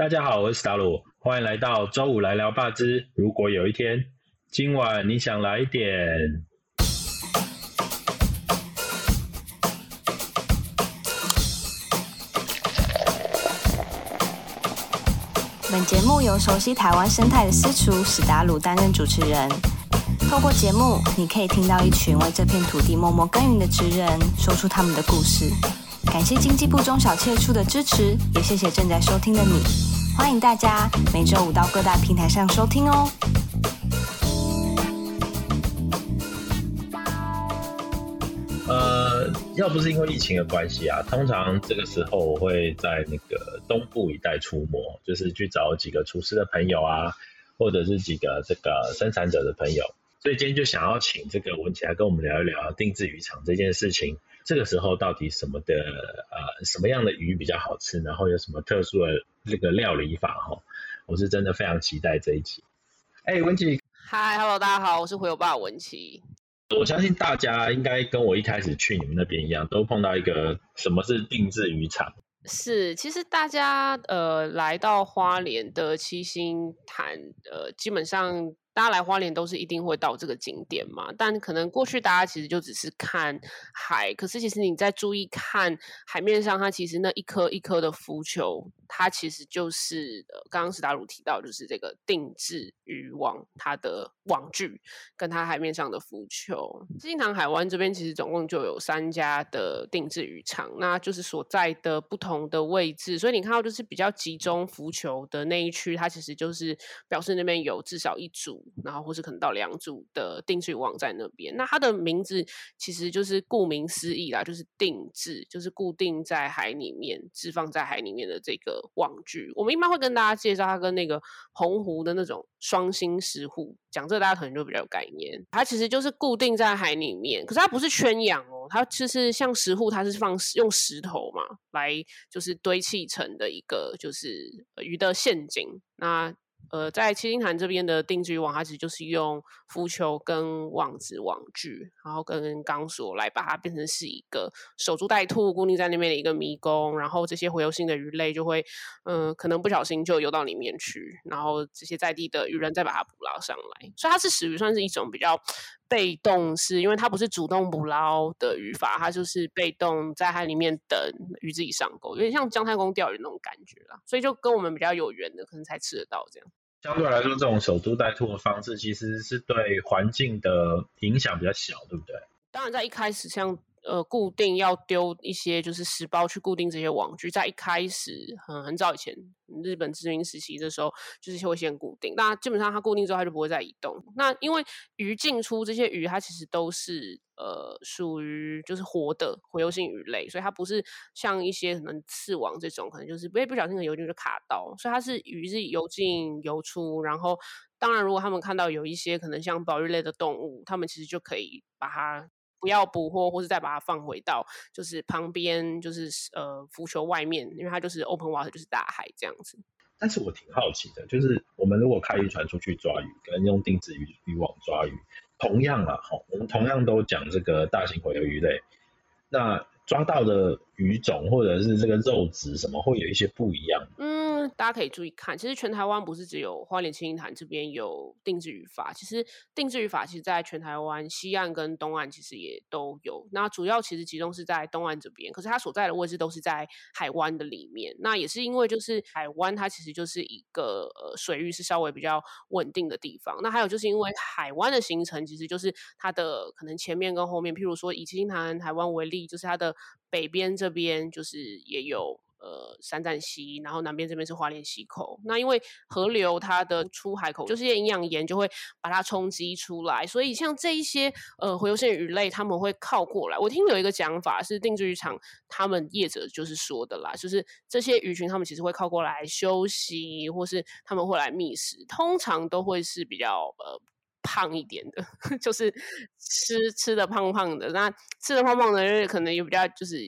大家好，我是达鲁，欢迎来到周五来聊霸之。如果有一天，今晚你想来点。本节目由熟悉台湾生态的私厨史达鲁担任主持人。透过节目，你可以听到一群为这片土地默默耕耘的职人，说出他们的故事。感谢经济部中小企业处的支持，也谢谢正在收听的你。欢迎大家每周五到各大平台上收听哦。呃，要不是因为疫情的关系啊，通常这个时候我会在那个东部一带出没，就是去找几个厨师的朋友啊，或者是几个这个生产者的朋友。所以今天就想要请这个文琪来跟我们聊一聊定制渔场这件事情。这个时候到底什么的呃什么样的鱼比较好吃，然后有什么特殊的这个料理法哈？我是真的非常期待这一集。哎，文琪，嗨，Hello，大家好，我是回游爸文琪。我相信大家应该跟我一开始去你们那边一样，都碰到一个什么是定制渔场。是，其实大家呃来到花莲的七星潭，呃，基本上。大家来花莲都是一定会到这个景点嘛，但可能过去大家其实就只是看海，可是其实你在注意看海面上，它其实那一颗一颗的浮球，它其实就是呃，刚刚史达鲁提到，就是这个定制渔网它的网具跟它海面上的浮球。金塘海湾这边其实总共就有三家的定制渔场，那就是所在的不同的位置，所以你看到就是比较集中浮球的那一区，它其实就是表示那边有至少一组。然后或是可能到两组的定制网在那边，那它的名字其实就是顾名思义啦，就是定制，就是固定在海里面、置放在海里面的这个网剧。我们一般会跟大家介绍它跟那个澎湖的那种双星石斛，讲这大家可能就比较有概念。它其实就是固定在海里面，可是它不是圈养哦，它其实像石斛，它是放用石头嘛来就是堆砌成的一个就是鱼的陷阱。那呃，在七星潭这边的定制渔网，它其实就是用浮球跟网子网具，然后跟钢索来把它变成是一个守株待兔、固定在那边的一个迷宫，然后这些洄游性的鱼类就会，嗯，可能不小心就游到里面去，然后这些在地的渔人再把它捕捞上来，所以它是属于算是一种比较被动，是因为它不是主动捕捞的渔法，它就是被动在海里面等鱼自己上钩，有点像姜太公钓鱼那种感觉啦，所以就跟我们比较有缘的，可能才吃得到这样。相对来说，这种守株待兔的方式，其实是对环境的影响比较小，对不对？当然，在一开始像。呃，固定要丢一些就是石包去固定这些网具，在一开始很很早以前，日本殖民时期的时候，就是会先固定。那基本上它固定之后，它就不会再移动。那因为鱼进出这些鱼，它其实都是呃属于就是活的洄游性鱼类，所以它不是像一些可能刺网这种，可能就是被不小心的游进就卡到。所以它是鱼是游进游出。然后当然，如果他们看到有一些可能像保育类的动物，他们其实就可以把它。不要捕获，或是再把它放回到就是旁边，就是呃浮球外面，因为它就是 open water，就是大海这样子。但是我挺好奇的，就是我们如果开渔船出去抓鱼，跟用定制渔渔网抓鱼，同样啊，哈，我们同样都讲这个大型洄游鱼类，那抓到的鱼种或者是这个肉质什么，会有一些不一样。大家可以注意看，其实全台湾不是只有花莲青青潭这边有定制渔法，其实定制渔法其实在全台湾西岸跟东岸其实也都有。那主要其实集中是在东岸这边，可是它所在的位置都是在海湾的里面。那也是因为就是海湾它其实就是一个呃水域是稍微比较稳定的地方。那还有就是因为海湾的形成，其实就是它的可能前面跟后面，譬如说以青青潭海湾为例，就是它的北边这边就是也有。呃，三站溪，然后南边这边是花莲溪口。那因为河流它的出海口就是些营养盐就会把它冲击出来，所以像这一些呃洄游性鱼类，他们会靠过来。我听有一个讲法是定制渔场他们业者就是说的啦，就是这些鱼群他们其实会靠过来休息，或是他们会来觅食，通常都会是比较呃。胖一点的，就是吃吃的胖胖的，那吃的胖胖的，可能也比较就是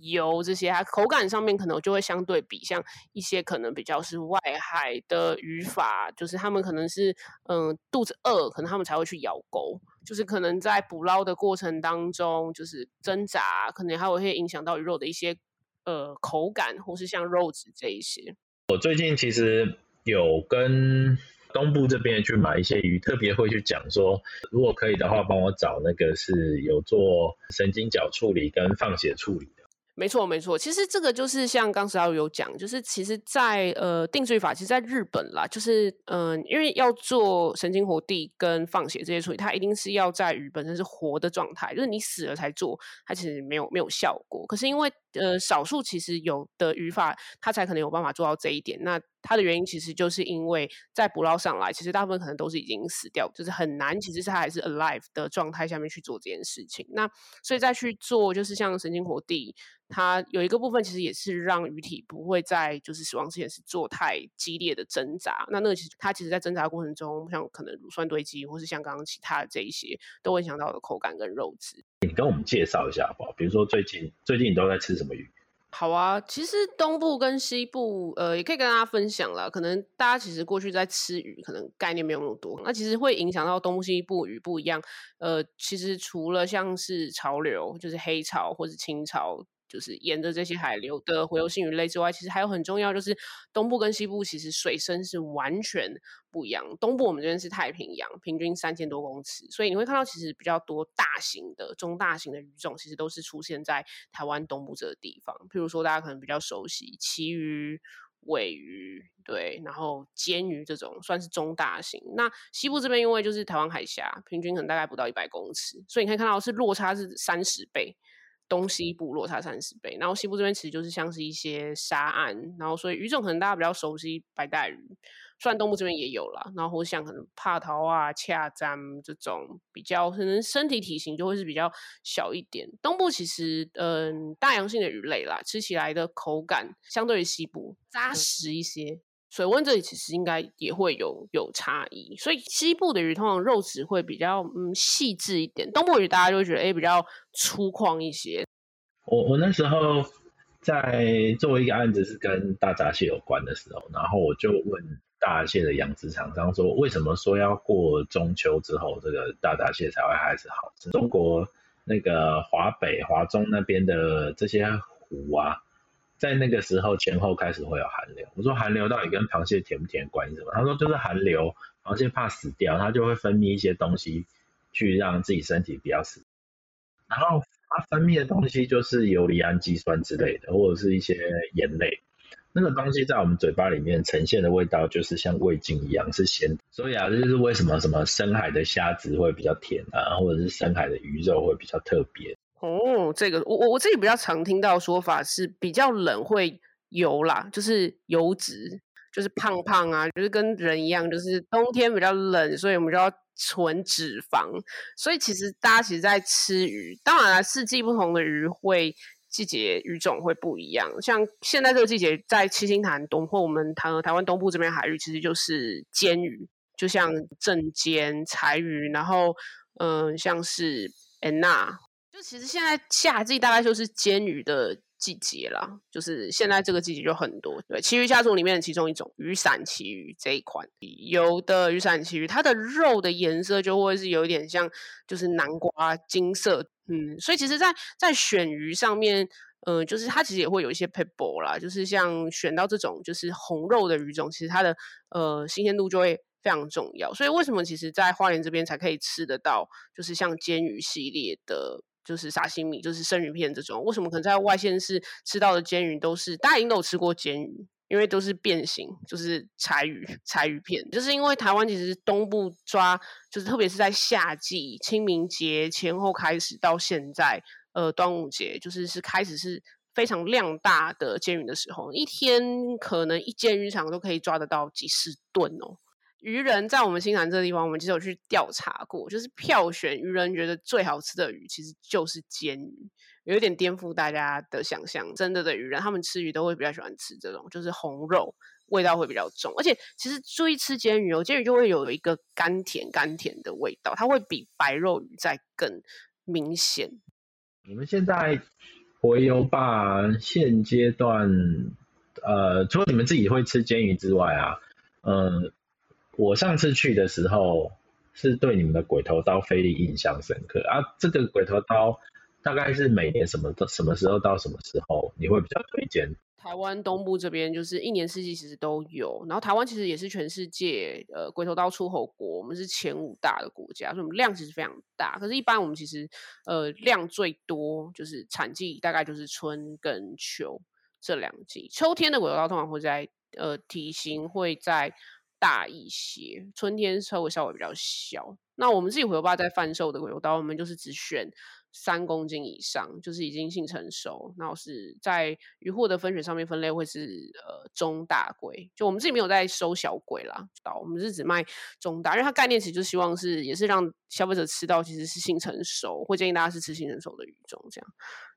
油这些，它口感上面可能就会相对比像一些可能比较是外海的语法，就是他们可能是嗯肚子饿，可能他们才会去咬钩，就是可能在捕捞的过程当中，就是挣扎，可能还会影响到鱼肉的一些呃口感，或是像肉质这一些。我最近其实有跟东部这边去买一些鱼，特别会去讲说，如果可以的话，帮我找那个是有做神经角处理跟放血处理的。没错，没错。其实这个就是像刚才有讲，就是其实，在呃定罪法，其实在日本啦，就是嗯，因为要做神经活地跟放血这些处理，它一定是要在鱼本身是活的状态，就是你死了才做，它其实没有没有效果。可是因为呃少数其实有的语法，它才可能有办法做到这一点。那它的原因其实就是因为在捕捞上来，其实大部分可能都是已经死掉，就是很难，其实它还是 alive 的状态下面去做这件事情。那所以再去做，就是像神经活地。它有一个部分其实也是让鱼体不会在就是死亡之前是做太激烈的挣扎。那那个其实它其实在挣扎过程中，像可能乳酸堆积，或是像刚刚其他的这一些，都会影响到的口感跟肉质。你跟我们介绍一下好不好？比如说最近最近你都在吃什么鱼？好啊，其实东部跟西部，呃，也可以跟大家分享啦。可能大家其实过去在吃鱼，可能概念没有那么多。那其实会影响到东部西部鱼不一样。呃，其实除了像是潮流，就是黑潮或是清潮。就是沿着这些海流的回游性鱼类之外，其实还有很重要，就是东部跟西部其实水深是完全不一样。东部我们这边是太平洋，平均三千多公尺，所以你会看到其实比较多大型的、中大型的鱼种，其实都是出现在台湾东部这个地方。譬如说，大家可能比较熟悉旗鱼、尾鱼，对，然后尖鱼这种算是中大型。那西部这边因为就是台湾海峡，平均可能大概不到一百公尺，所以你可以看到是落差是三十倍。东西部落差三十倍，然后西部这边其实就是像是一些沙岸，然后所以鱼种可能大家比较熟悉白带鱼，虽然东部这边也有啦，然后像可能帕桃啊、恰詹这种比较可能身体体型就会是比较小一点。东部其实嗯大洋性的鱼类啦，吃起来的口感相对于西部扎实一些。水温这里其实应该也会有有差异，所以西部的鱼通常肉质会比较嗯细致一点，东部鱼大家就会觉得哎比较粗犷一些。我我那时候在做一个案子是跟大闸蟹有关的时候，然后我就问大闸蟹的养殖厂商说，为什么说要过中秋之后这个大闸蟹才会开始好吃？中国那个华北、华中那边的这些湖啊。在那个时候前后开始会有寒流，我说寒流到底跟螃蟹甜不甜关系什么？他说就是寒流，螃蟹怕死掉，它就会分泌一些东西去让自己身体比较死。然后它分泌的东西就是游离氨基酸之类的，或者是一些盐类。那个东西在我们嘴巴里面呈现的味道就是像味精一样是咸。所以啊，这就是为什么什么深海的虾子会比较甜啊，或者是深海的鱼肉会比较特别。哦，这个我我我自己比较常听到说法是比较冷会油啦，就是油脂，就是胖胖啊，就是跟人一样，就是冬天比较冷，所以我们就要存脂肪。所以其实大家其实，在吃鱼，当然了，四季不同的鱼会季节鱼种会不一样。像现在这个季节，在七星潭东或我们台台湾东部这边海域，其实就是煎鱼，就像正煎柴鱼，然后嗯，像是安娜。就其实现在夏季大概就是煎鱼的季节啦，就是现在这个季节就很多。对，旗鱼家族里面的其中一种雨伞旗鱼这一款，有的雨伞旗鱼，它的肉的颜色就会是有一点像就是南瓜金色，嗯，所以其实，在在选鱼上面，嗯，就是它其实也会有一些 pebble 啦，就是像选到这种就是红肉的鱼种，其实它的呃新鲜度就会非常重要。所以为什么其实，在花莲这边才可以吃得到，就是像煎鱼系列的。就是沙西米，就是生鱼片这种。为什么可能在外县市吃到的煎鱼都是大家应该都有吃过煎鱼，因为都是变形，就是柴鱼、柴鱼片。就是因为台湾其实东部抓，就是特别是在夏季，清明节前后开始到现在，呃，端午节就是是开始是非常量大的煎鱼的时候，一天可能一间鱼场都可以抓得到几十吨哦。渔人在我们新南这个地方，我们其实有去调查过，就是票选渔人觉得最好吃的鱼，其实就是煎鱼，有一点颠覆大家的想象。真的的渔人，他们吃鱼都会比较喜欢吃这种，就是红肉，味道会比较重。而且其实注意吃煎鱼哦，煎鱼就会有一个甘甜甘甜的味道，它会比白肉鱼再更明显。你们现在回游吧，现阶段，呃，除了你们自己会吃煎鱼之外啊，嗯。我上次去的时候，是对你们的鬼头刀菲力印象深刻啊。这个鬼头刀大概是每年什么什么时候到什么时候，你会比较推荐？台湾东部这边就是一年四季其实都有，然后台湾其实也是全世界呃鬼头刀出口国，我们是前五大的国家，所以我们量其实非常大。可是，一般我们其实呃量最多就是产季大概就是春跟秋这两季，秋天的鬼头刀通常会在呃体型会在大一些，春天稍微稍微比较小。那我们自己回头吧在贩售的鬼头刀，我们就是只选。三公斤以上就是已经性成熟，然后是在渔获的分选上面分类会是呃中大龟，就我们自己没有在收小龟啦，我们是只卖中大，因为它概念其实就希望是也是让消费者吃到其实是性成熟，会建议大家是吃性成熟的鱼种这样。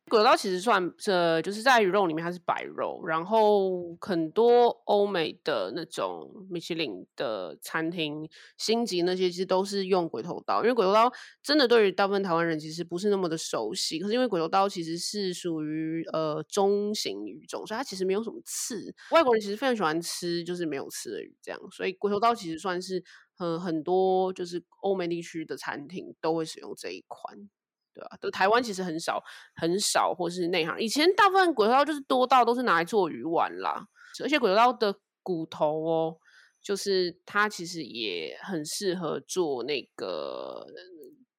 鬼刀其实算这就是在鱼肉里面它是白肉，然后很多欧美的那种米其林的餐厅星级那些其实都是用鬼头刀，因为鬼头刀真的对于大部分台湾人其实不是那么的熟悉。可是因为鬼头刀其实是属于呃中型鱼种，所以它其实没有什么刺。外国人其实非常喜欢吃就是没有刺的鱼，这样，所以鬼头刀其实算是很很多就是欧美地区的餐厅都会使用这一款。对吧？都台湾其实很少很少，或是内行。以前大部分鬼头刀就是多到都是拿来做鱼丸啦，而且鬼头刀的骨头哦，就是它其实也很适合做那个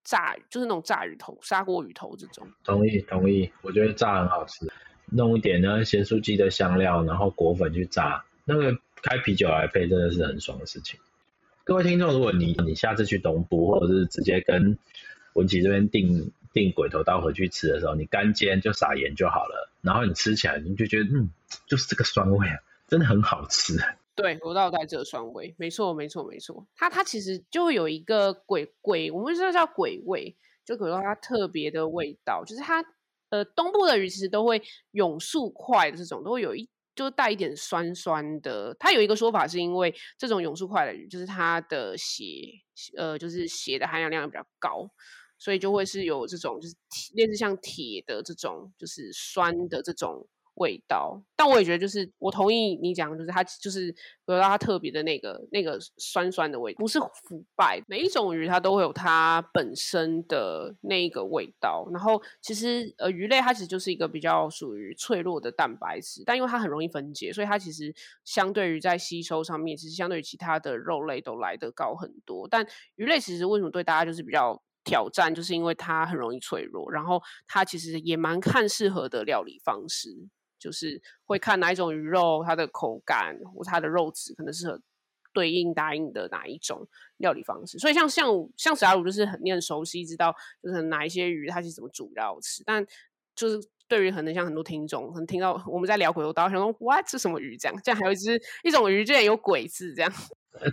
炸，就是那种炸鱼头、砂锅鱼头这种。同意同意，我觉得炸很好吃，弄一点呢咸酥鸡的香料，然后果粉去炸，那个开啤酒来配真的是很爽的事情。各位听众，如果你你下次去东部，或者是直接跟文琪这边订。订鬼头刀回去吃的时候，你干煎就撒盐就好了，然后你吃起来你就觉得，嗯，就是这个酸味，真的很好吃。对，鬼头带这个酸味，没错，没错，没错。它它其实就会有一个鬼鬼，我们知道叫鬼味，就鬼头它特别的味道，就是它呃东部的鱼其实都会永速快的这种，都会有一就带一点酸酸的。它有一个说法是因为这种永速快的鱼，就是它的血呃就是血的含氧量比较高。所以就会是有这种，就是类似像铁的这种，就是酸的这种味道。但我也觉得，就是我同意你讲，就是它就是得到它特别的那个那个酸酸的味道，不是腐败。每一种鱼它都会有它本身的那个味道。然后其实呃鱼类它其实就是一个比较属于脆弱的蛋白质，但因为它很容易分解，所以它其实相对于在吸收上面，其实相对于其他的肉类都来得高很多。但鱼类其实为什么对大家就是比较？挑战就是因为它很容易脆弱，然后它其实也蛮看适合的料理方式，就是会看哪一种鱼肉它的口感或它的肉质可能适合对应答应的哪一种料理方式。所以像像像史阿鲁就是很你很熟悉，知道就是哪一些鱼它是怎么煮要吃，但就是对于可能像很多听众可能听到我们在聊鬼头刀，想说哇这什么鱼这样，这样还有一只一种鱼竟然有鬼字这样。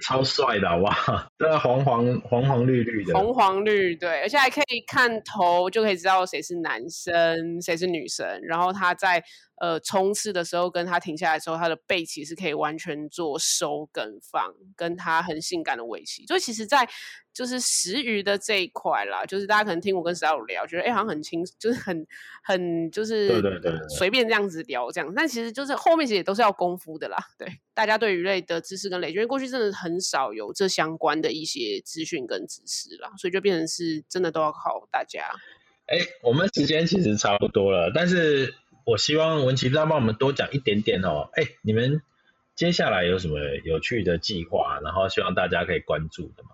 超帅的哇！对啊，黄黄黄黄绿绿的，红黄绿对，而且还可以看头就可以知道谁是男生，谁是女生。然后他在呃冲刺的时候，跟他停下来的时候，他的背鳍是可以完全做收跟放，跟他很性感的尾鳍。所以其实，在就是食鱼的这一块啦，就是大家可能听我跟石老聊，觉得哎好像很轻，就是很很就是对对对，随便这样子聊这样，但其实就是后面其实也都是要功夫的啦。对，大家对鱼类的知识跟累积，因为过去真的很少有这相关的一些资讯跟知识啦，所以就变成是真的都要靠大家。哎，我们时间其实差不多了，但是我希望文琪再帮我们多讲一点点哦。哎，你们接下来有什么有趣的计划，然后希望大家可以关注的吗？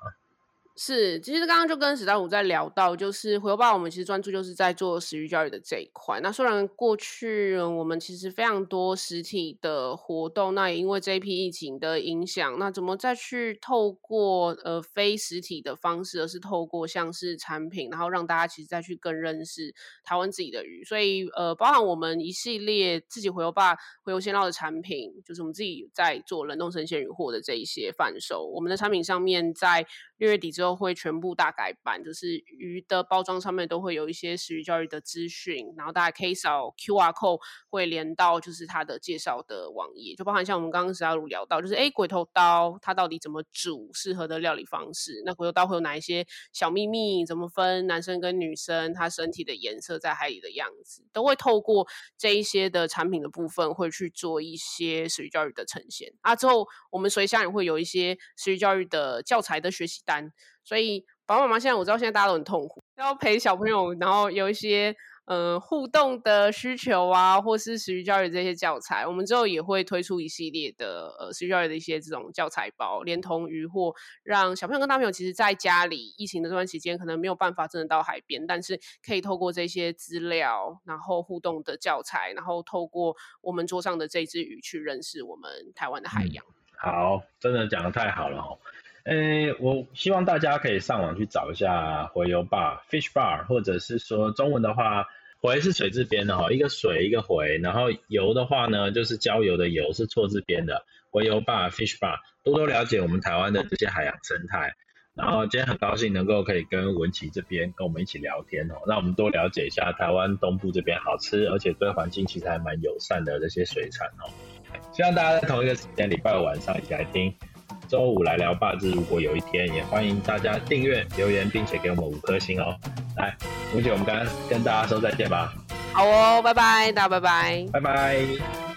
是，其实刚刚就跟史大武在聊到，就是回游吧，我们其实专注就是在做食育教育的这一块。那虽然过去我们其实非常多实体的活动，那也因为这一批疫情的影响，那怎么再去透过呃非实体的方式，而是透过像是产品，然后让大家其实再去更认识台湾自己的鱼。所以呃，包含我们一系列自己回游爸回游鲜捞的产品，就是我们自己在做冷冻生鲜鱼货的这一些贩售，我们的产品上面在六月底之后。都会全部大改版，就是鱼的包装上面都会有一些食鱼教育的资讯，然后大家可以扫 Q R code 会连到就是它的介绍的网页，就包含像我们刚刚石阿鲁聊到，就是哎鬼头刀它到底怎么煮适合的料理方式？那鬼头刀会有哪一些小秘密？怎么分男生跟女生？它身体的颜色在海里的样子，都会透过这一些的产品的部分会去做一些食鱼教育的呈现。啊，之后我们随箱也会有一些食鱼教育的教材的学习单。所以爸爸妈妈现在我知道现在大家都很痛苦，要陪小朋友，然后有一些呃互动的需求啊，或是食育教育这些教材，我们之后也会推出一系列的呃食育教育的一些这种教材包，连同鱼货，让小朋友跟大朋友其实在家里疫情的这段期间，可能没有办法真的到海边，但是可以透过这些资料，然后互动的教材，然后透过我们桌上的这只鱼去认识我们台湾的海洋。好，真的讲的太好了哦。诶，我希望大家可以上网去找一下回游坝 （fish bar），或者是说中文的话，回是水字边的哈，一个水一个回，然后游的话呢，就是郊游的游是错字边的，回游坝 （fish bar），多多了解我们台湾的这些海洋生态。然后今天很高兴能够可以跟文琪这边跟我们一起聊天哦，让我们多了解一下台湾东部这边好吃而且对环境其实还蛮友善的这些水产哦。希望大家在同一个时间礼拜五晚上一起来听。周五来聊霸之，如果有一天，也欢迎大家订阅、留言，并且给我们五颗星哦。来，吴姐，我们刚刚跟大家说再见吧。好哦，拜拜，大家拜拜，拜拜。